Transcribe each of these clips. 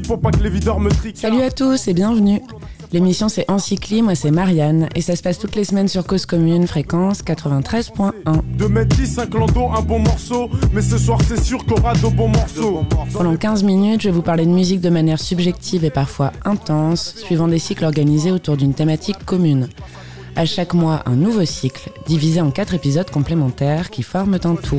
Pour pas que les videurs me triquent. Salut à tous et bienvenue. L'émission c'est Encycli, moi c'est Marianne et ça se passe toutes les semaines sur Cause Commune, fréquence 93.1. De mettre 10, un clando, un bon morceau, mais ce soir c'est sûr qu'on aura de bons morceaux. Pendant 15 minutes, je vais vous parler de musique de manière subjective et parfois intense, suivant des cycles organisés autour d'une thématique commune. À chaque mois, un nouveau cycle, divisé en quatre épisodes complémentaires qui forment un tout.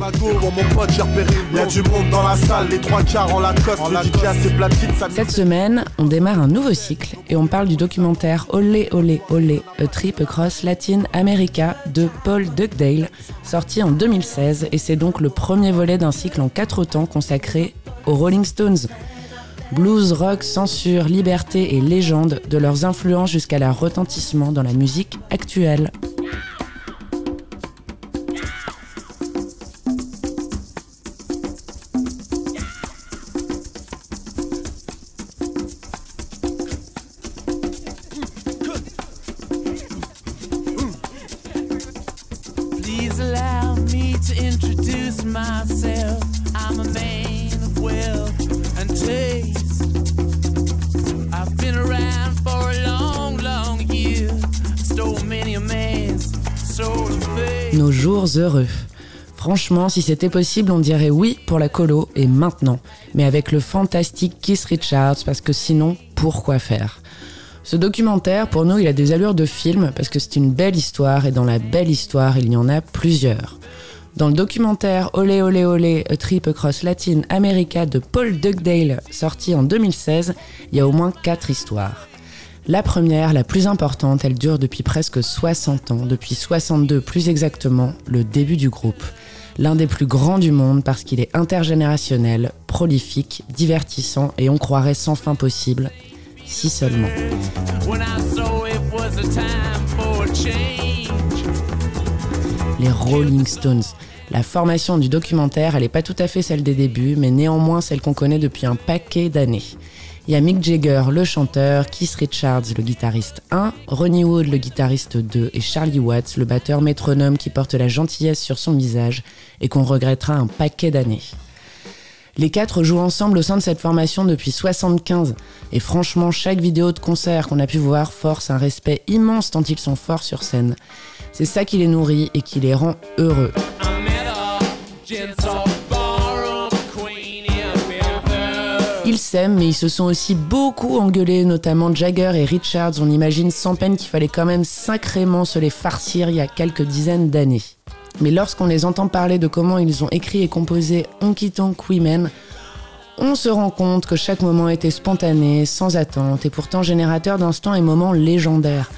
Cette semaine, on démarre un nouveau cycle et on parle du documentaire Olé Olé Olé, A Trip Across Latin America de Paul Dugdale, sorti en 2016 et c'est donc le premier volet d'un cycle en quatre temps consacré aux Rolling Stones. Blues, rock, censure, liberté et légende, de leurs influences jusqu'à leur retentissement dans la musique actuelle. Nos jours heureux. Franchement, si c'était possible, on dirait oui pour la colo et maintenant, mais avec le fantastique Keith Richards, parce que sinon, pourquoi faire? Ce documentaire, pour nous, il a des allures de film, parce que c'est une belle histoire, et dans la belle histoire, il y en a plusieurs. Dans le documentaire Olé Olé Olé, A Trip Across Latin America de Paul Dugdale, sorti en 2016, il y a au moins quatre histoires. La première, la plus importante, elle dure depuis presque 60 ans, depuis 62 plus exactement, le début du groupe. L'un des plus grands du monde parce qu'il est intergénérationnel, prolifique, divertissant et on croirait sans fin possible, si seulement. Les Rolling Stones. La formation du documentaire, elle n'est pas tout à fait celle des débuts, mais néanmoins celle qu'on connaît depuis un paquet d'années. Il y a Mick Jagger, le chanteur, Keith Richards, le guitariste 1, Ronnie Wood, le guitariste 2, et Charlie Watts, le batteur métronome qui porte la gentillesse sur son visage et qu'on regrettera un paquet d'années. Les quatre jouent ensemble au sein de cette formation depuis 75 et franchement chaque vidéo de concert qu'on a pu voir force un respect immense tant ils sont forts sur scène. C'est ça qui les nourrit et qui les rend heureux. Mais ils se sont aussi beaucoup engueulés, notamment Jagger et Richards. On imagine sans peine qu'il fallait quand même sacrément se les farcir il y a quelques dizaines d'années. Mais lorsqu'on les entend parler de comment ils ont écrit et composé Honky Tonk Women, on se rend compte que chaque moment était spontané, sans attente, et pourtant générateur d'instants et moments légendaires.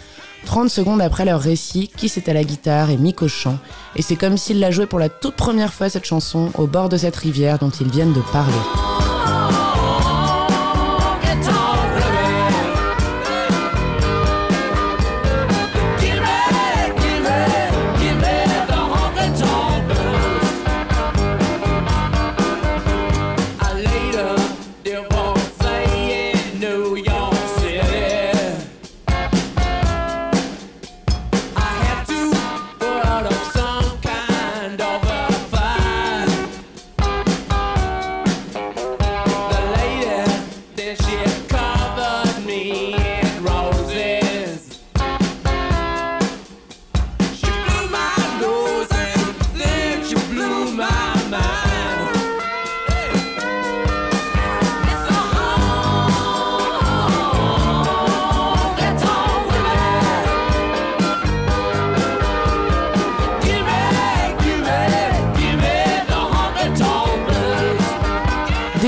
30 secondes après leur récit, Kiss est à la guitare et Mick au chant, et c'est comme s'ils la jouaient pour la toute première fois cette chanson au bord de cette rivière dont ils viennent de parler. Des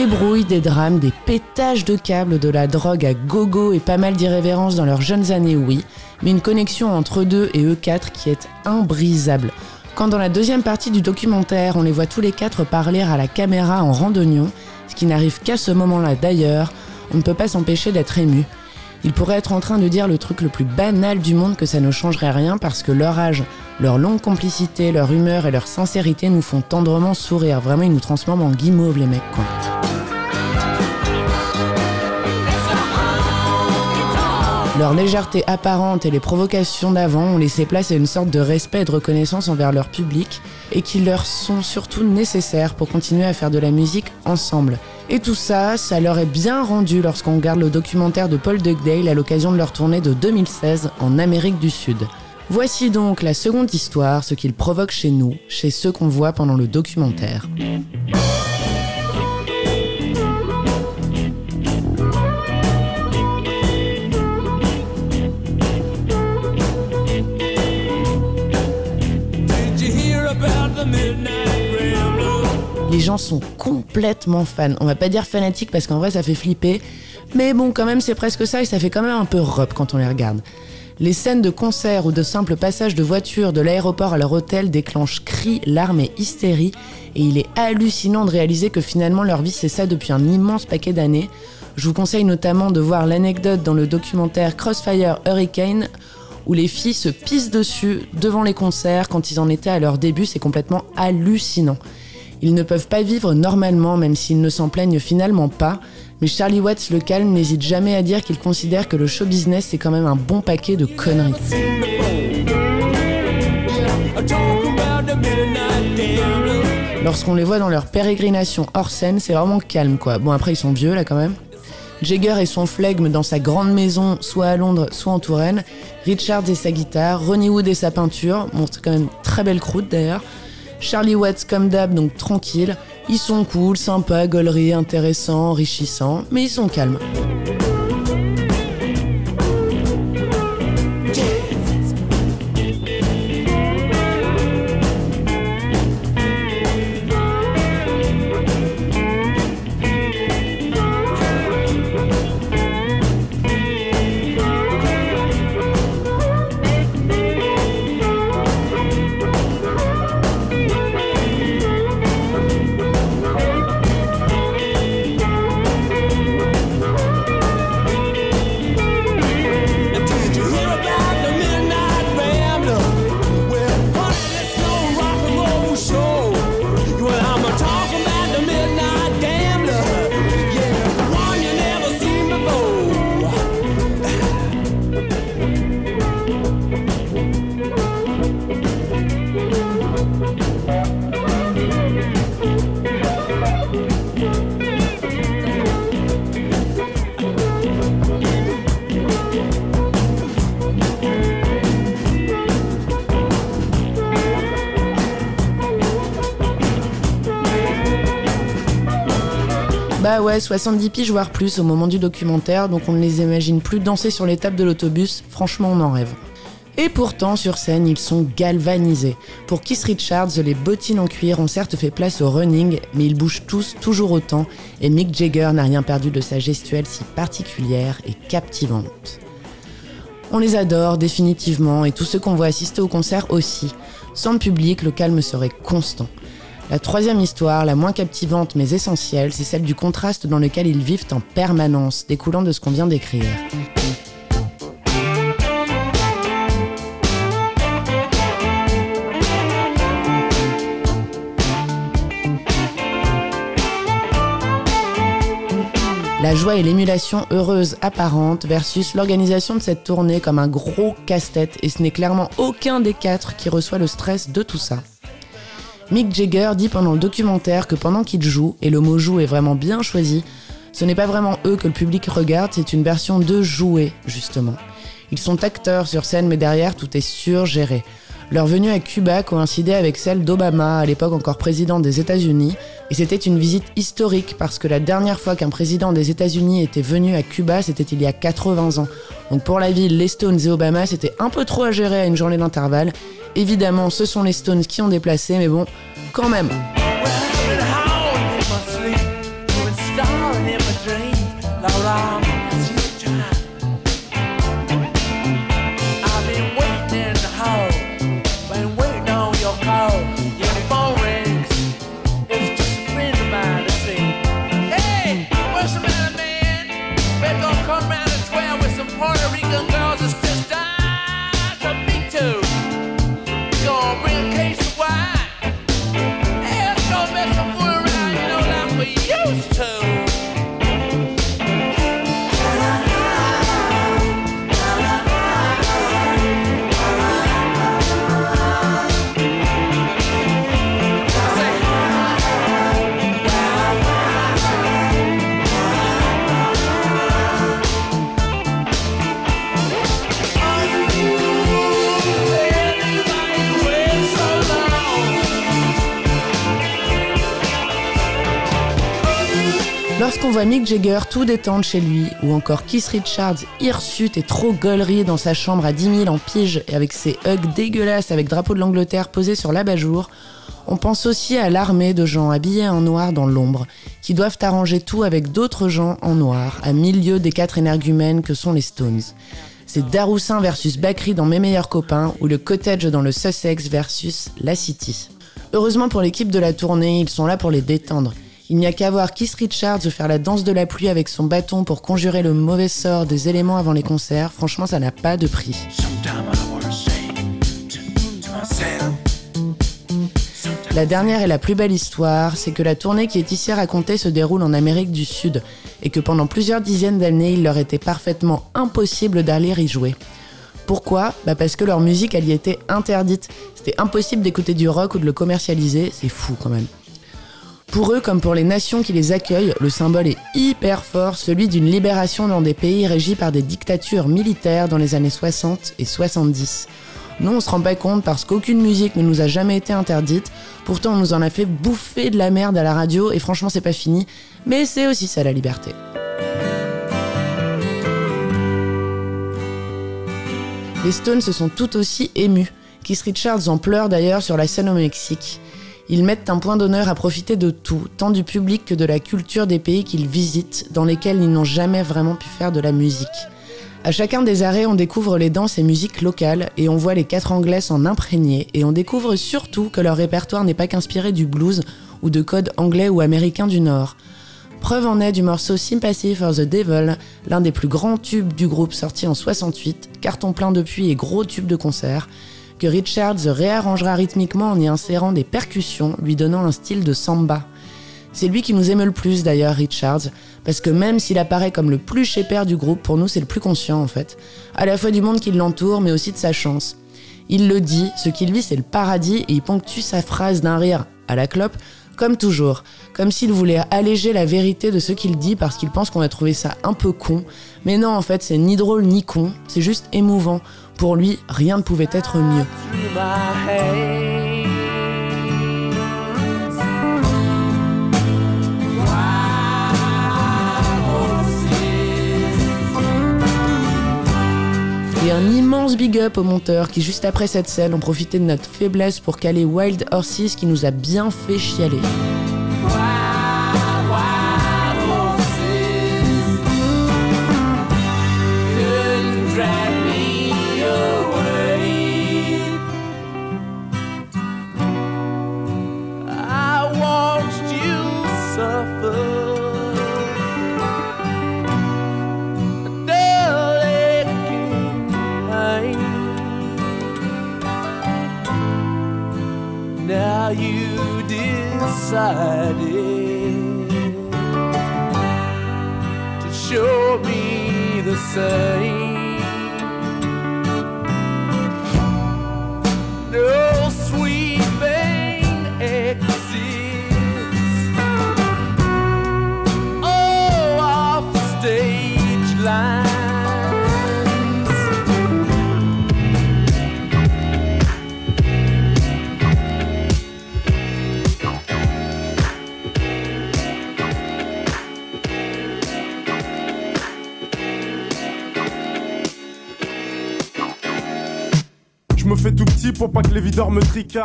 brouilles, des drames, des pétages de câbles, de la drogue à gogo et pas mal d'irrévérences dans leurs jeunes années, oui, mais une connexion entre eux et eux quatre qui est imbrisable. Quand dans la deuxième partie du documentaire, on les voit tous les quatre parler à la caméra en randonnion, ce qui n'arrive qu'à ce moment-là d'ailleurs, on ne peut pas s'empêcher d'être ému. Ils pourraient être en train de dire le truc le plus banal du monde que ça ne changerait rien parce que leur âge, leur longue complicité, leur humeur et leur sincérité nous font tendrement sourire. Vraiment, ils nous transforment en guimauve, les mecs, quoi. Leur légèreté apparente et les provocations d'avant ont laissé place à une sorte de respect et de reconnaissance envers leur public et qui leur sont surtout nécessaires pour continuer à faire de la musique ensemble. Et tout ça, ça leur est bien rendu lorsqu'on regarde le documentaire de Paul Dugdale à l'occasion de leur tournée de 2016 en Amérique du Sud. Voici donc la seconde histoire, ce qu'il provoque chez nous, chez ceux qu'on voit pendant le documentaire. Les gens sont complètement fans. On va pas dire fanatiques parce qu'en vrai ça fait flipper. Mais bon, quand même, c'est presque ça et ça fait quand même un peu rep quand on les regarde. Les scènes de concert ou de simples passages de voitures de l'aéroport à leur hôtel déclenchent cris, larmes et hystérie. Et il est hallucinant de réaliser que finalement leur vie c'est ça depuis un immense paquet d'années. Je vous conseille notamment de voir l'anecdote dans le documentaire Crossfire Hurricane où les filles se pissent dessus devant les concerts quand ils en étaient à leur début. C'est complètement hallucinant. Ils ne peuvent pas vivre normalement, même s'ils ne s'en plaignent finalement pas. Mais Charlie Watts le calme n'hésite jamais à dire qu'il considère que le show business c'est quand même un bon paquet de conneries. Lorsqu'on les voit dans leur pérégrination hors scène, c'est vraiment calme quoi. Bon après ils sont vieux là quand même. Jagger et son flegme dans sa grande maison, soit à Londres, soit en Touraine. Richards et sa guitare, Ronnie Wood et sa peinture. Bon, c'est quand même très belle croûte d'ailleurs. Charlie Watts comme d'hab, donc tranquille. Ils sont cool, sympas, gauleries, intéressants, enrichissants, mais ils sont calmes. Bah ouais, 70 piges voire plus au moment du documentaire, donc on ne les imagine plus danser sur les tables de l'autobus, franchement on en rêve. Et pourtant, sur scène, ils sont galvanisés. Pour Keith Richards, les bottines en cuir ont certes fait place au running, mais ils bougent tous toujours autant, et Mick Jagger n'a rien perdu de sa gestuelle si particulière et captivante. On les adore définitivement, et tous ceux qu'on voit assister au concert aussi. Sans le public, le calme serait constant. La troisième histoire, la moins captivante mais essentielle, c'est celle du contraste dans lequel ils vivent en permanence, découlant de ce qu'on vient d'écrire. La joie et l'émulation heureuse apparente versus l'organisation de cette tournée comme un gros casse-tête et ce n'est clairement aucun des quatre qui reçoit le stress de tout ça. Mick Jagger dit pendant le documentaire que pendant qu'il joue, et le mot joue est vraiment bien choisi, ce n'est pas vraiment eux que le public regarde, c'est une version de jouer, justement. Ils sont acteurs sur scène, mais derrière, tout est surgéré. Leur venue à Cuba coïncidait avec celle d'Obama, à l'époque encore président des États-Unis, et c'était une visite historique parce que la dernière fois qu'un président des États-Unis était venu à Cuba, c'était il y a 80 ans. Donc pour la ville, les Stones et Obama, c'était un peu trop à gérer à une journée d'intervalle, Évidemment, ce sont les Stones qui ont déplacé, mais bon, quand même. Lorsqu'on voit Mick Jagger tout détendre chez lui, ou encore Keith Richards hirsute et trop gueulerie dans sa chambre à 10 000 en pige et avec ses hugs dégueulasses avec drapeau de l'Angleterre posé sur l'abat-jour, on pense aussi à l'armée de gens habillés en noir dans l'ombre, qui doivent arranger tout avec d'autres gens en noir, à milieu des quatre énergumènes que sont les Stones. C'est Daroussin versus Bakri dans Mes meilleurs copains, ou le Cottage dans le Sussex versus La City. Heureusement pour l'équipe de la tournée, ils sont là pour les détendre. Il n'y a qu'à voir Keith Richards faire la danse de la pluie avec son bâton pour conjurer le mauvais sort des éléments avant les concerts. Franchement, ça n'a pas de prix. La dernière et la plus belle histoire, c'est que la tournée qui est ici racontée se déroule en Amérique du Sud et que pendant plusieurs dizaines d'années, il leur était parfaitement impossible d'aller y jouer. Pourquoi? Bah Parce que leur musique, elle y était interdite. C'était impossible d'écouter du rock ou de le commercialiser, c'est fou quand même. Pour eux, comme pour les nations qui les accueillent, le symbole est hyper fort, celui d'une libération dans des pays régis par des dictatures militaires dans les années 60 et 70. Nous, on se rend pas compte parce qu'aucune musique ne nous a jamais été interdite. Pourtant, on nous en a fait bouffer de la merde à la radio et franchement, c'est pas fini. Mais c'est aussi ça la liberté. Les Stones se sont tout aussi émus. Keith Richards en pleure d'ailleurs sur la scène au Mexique. Ils mettent un point d'honneur à profiter de tout, tant du public que de la culture des pays qu'ils visitent, dans lesquels ils n'ont jamais vraiment pu faire de la musique. À chacun des arrêts, on découvre les danses et musiques locales, et on voit les quatre anglais s'en imprégner, et on découvre surtout que leur répertoire n'est pas qu'inspiré du blues ou de codes anglais ou américains du Nord. Preuve en est du morceau Sympathy for the Devil, l'un des plus grands tubes du groupe sorti en 68, carton plein depuis et gros tube de concert, que Richards réarrangera rythmiquement en y insérant des percussions, lui donnant un style de samba. C'est lui qui nous aime le plus d'ailleurs, Richards, parce que même s'il apparaît comme le plus père du groupe, pour nous c'est le plus conscient en fait, à la fois du monde qui l'entoure, mais aussi de sa chance. Il le dit, ce qu'il vit c'est le paradis et il ponctue sa phrase d'un rire à la clope, comme toujours, comme s'il voulait alléger la vérité de ce qu'il dit parce qu'il pense qu'on a trouvé ça un peu con. Mais non, en fait, c'est ni drôle ni con, c'est juste émouvant. Pour lui, rien ne pouvait être mieux. Un immense big up aux monteurs qui, juste après cette scène, ont profité de notre faiblesse pour caler Wild Horses qui nous a bien fait chialer. how you decided to show me the same.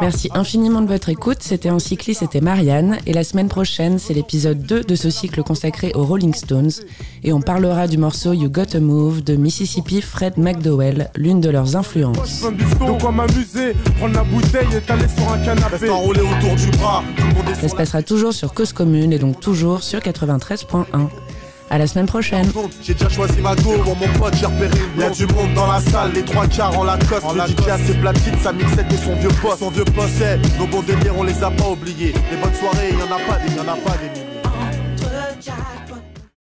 Merci infiniment de votre écoute. C'était en cycliste, c'était Marianne. Et la semaine prochaine, c'est l'épisode 2 de ce cycle consacré aux Rolling Stones. Et on parlera du morceau You Got a Move de Mississippi Fred McDowell, l'une de leurs influences. Ça se passera toujours sur Cause Commune et donc toujours sur 93.1. À la semaine prochaine. J'ai déjà choisi ma go, mon pote, j'ai repéré Il y a du monde dans la salle, les trois quarts en la coste. En le DJ a ses platines, sa mixette et son vieux poste. Son vieux poste, nos bons délires, on les a pas oubliés. Les bonnes soirées, y en a pas des, y en a pas des milliers.